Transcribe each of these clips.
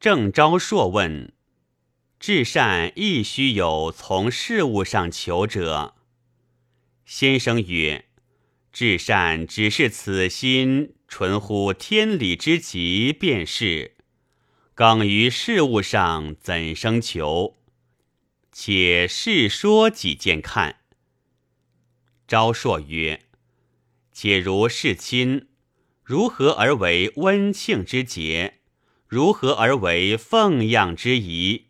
郑昭硕问：“至善亦须有从事物上求者？”先生曰：“至善只是此心纯乎天理之极，便是。更于事物上怎生求？且试说几件看。”昭硕曰：“且如事亲，如何而为温庆之节？如何而为奉养之仪？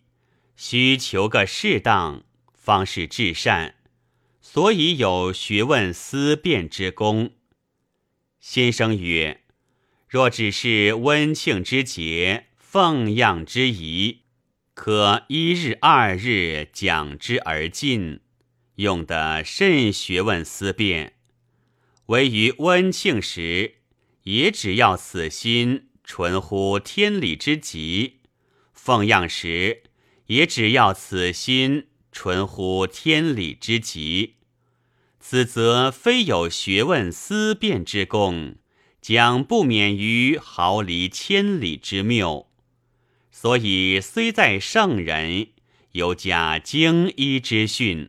需求个适当，方是至善。”所以有学问思辨之功。先生曰：“若只是温庆之节、奉养之仪，可一日二日讲之而尽，用得甚学问思辨。唯于温庆时，也只要此心纯乎天理之极；奉养时，也只要此心纯乎天理之极。”此则非有学问思辨之功，将不免于毫厘千里之谬。所以虽在圣人，犹加精医之训。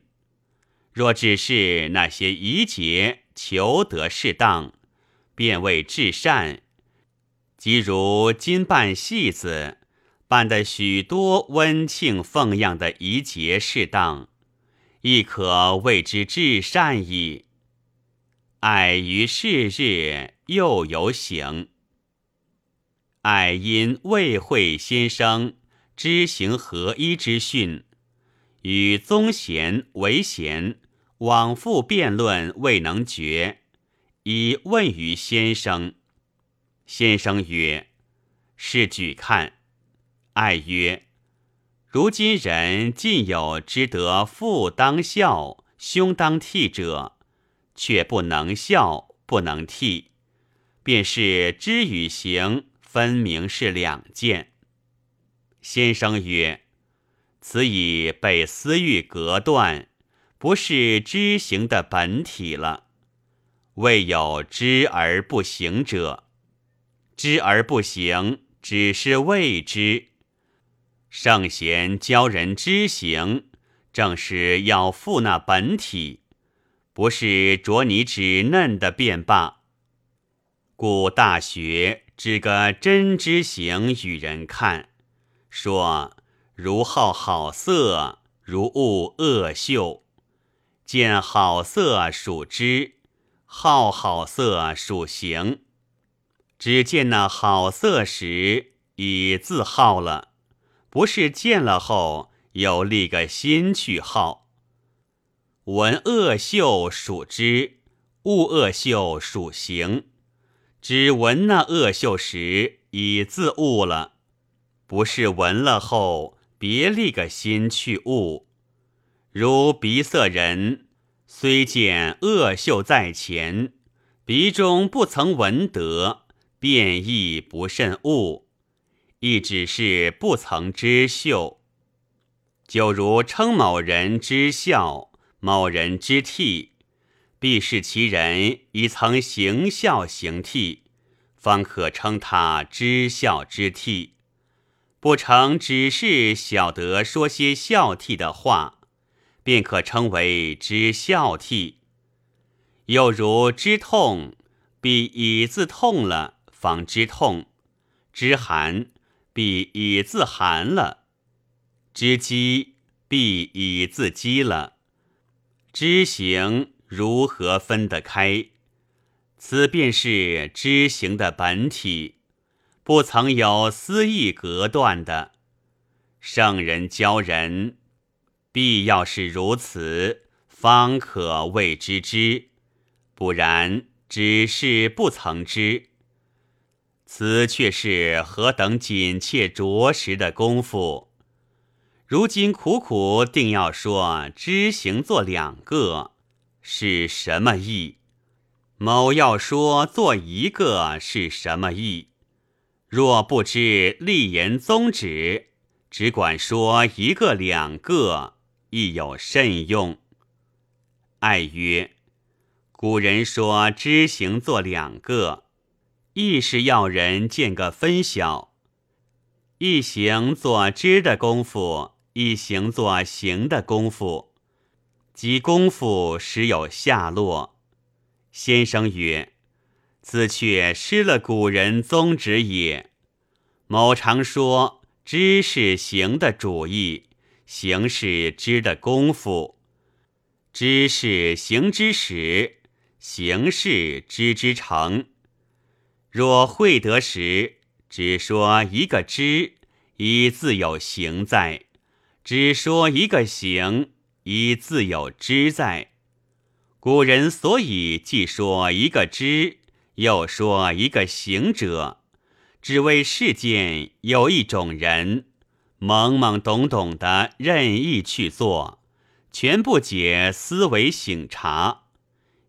若只是那些仪节求得适当，便为至善。即如今办戏子，办的许多温庆奉养的仪节适当。亦可谓之至善矣。爱于是日，又有省。爱因未会先生知行合一之训，与宗贤为贤往复辩论，未能决，以问于先生。先生曰：“是举看。”爱曰。如今人尽有知得父当孝，兄当悌者，却不能孝，不能悌，便是知与行分明是两件。先生曰：“此已被私欲隔断，不是知行的本体了。未有知而不行者，知而不行，只是未知。”圣贤教人知行，正是要复那本体，不是着你指嫩的便罢。故大学指个真知行与人看，说如好好色，如恶恶秀。见好色属知，好好色属行。只见那好色时，已自好了。不是见了后又立个心去好。闻恶秀属知，恶恶秀属行。只闻那恶秀时已自悟了，不是闻了后别立个心去悟。如鼻色人，虽见恶秀在前，鼻中不曾闻得，便亦不甚悟。亦只是不曾知秀，就如称某人知孝，某人知悌，必是其人已曾行孝行悌，方可称他知孝知悌；不成，只是晓得说些孝悌的话，便可称为知孝悌。又如知痛，必已自痛了，方知痛；知寒。必已自寒了，知饥必已自饥了，知行如何分得开？此便是知行的本体，不曾有私意隔断的。圣人教人，必要是如此，方可谓知之；不然，只是不曾知。此却是何等紧切着实的功夫！如今苦苦定要说知行做两个，是什么意？某要说做一个，是什么意？若不知立言宗旨，只管说一个两个，亦有甚用？爱曰：古人说知行做两个。亦是要人见个分晓，一行做知的功夫，一行做行的功夫，即功夫时有下落。先生曰：“此却失了古人宗旨也。某常说，知是行的主意，行是知的功夫，知是行之始，行是知之成。若会得时，只说一个知，一自有行在；只说一个行，一自有知在。古人所以既说一个知，又说一个行者，只为世间有一种人，懵懵懂懂的任意去做，全不解思维醒察，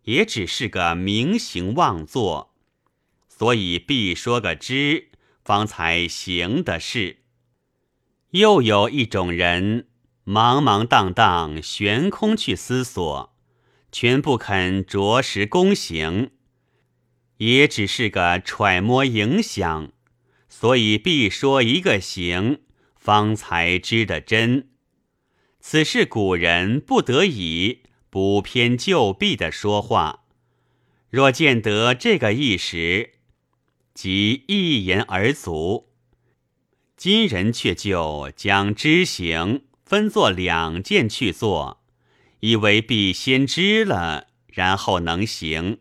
也只是个明行妄作。所以必说个知，方才行的事。又有一种人，茫茫荡荡悬空去思索，全不肯着实躬行，也只是个揣摩影响。所以必说一个行，方才知的真。此是古人不得已不偏就弊的说话。若见得这个意时，即一言而足。今人却就将知行分作两件去做，以为必先知了，然后能行。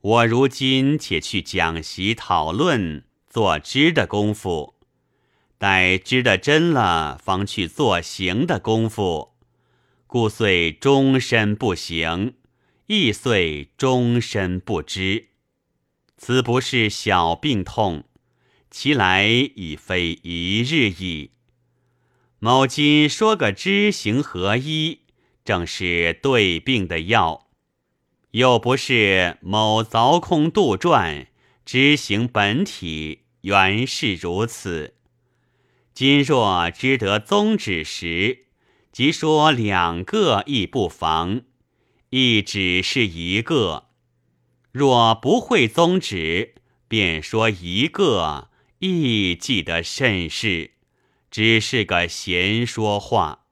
我如今且去讲习讨论，做知的功夫；待知的真了，方去做行的功夫。故遂终身不行，亦遂终身不知。此不是小病痛，其来已非一日矣。某今说个知行合一，正是对病的药；又不是某凿空杜撰，知行本体原是如此。今若知得宗旨时，即说两个亦不妨，亦只是一个。若不会宗旨，便说一个，亦记得甚是，只是个闲说话。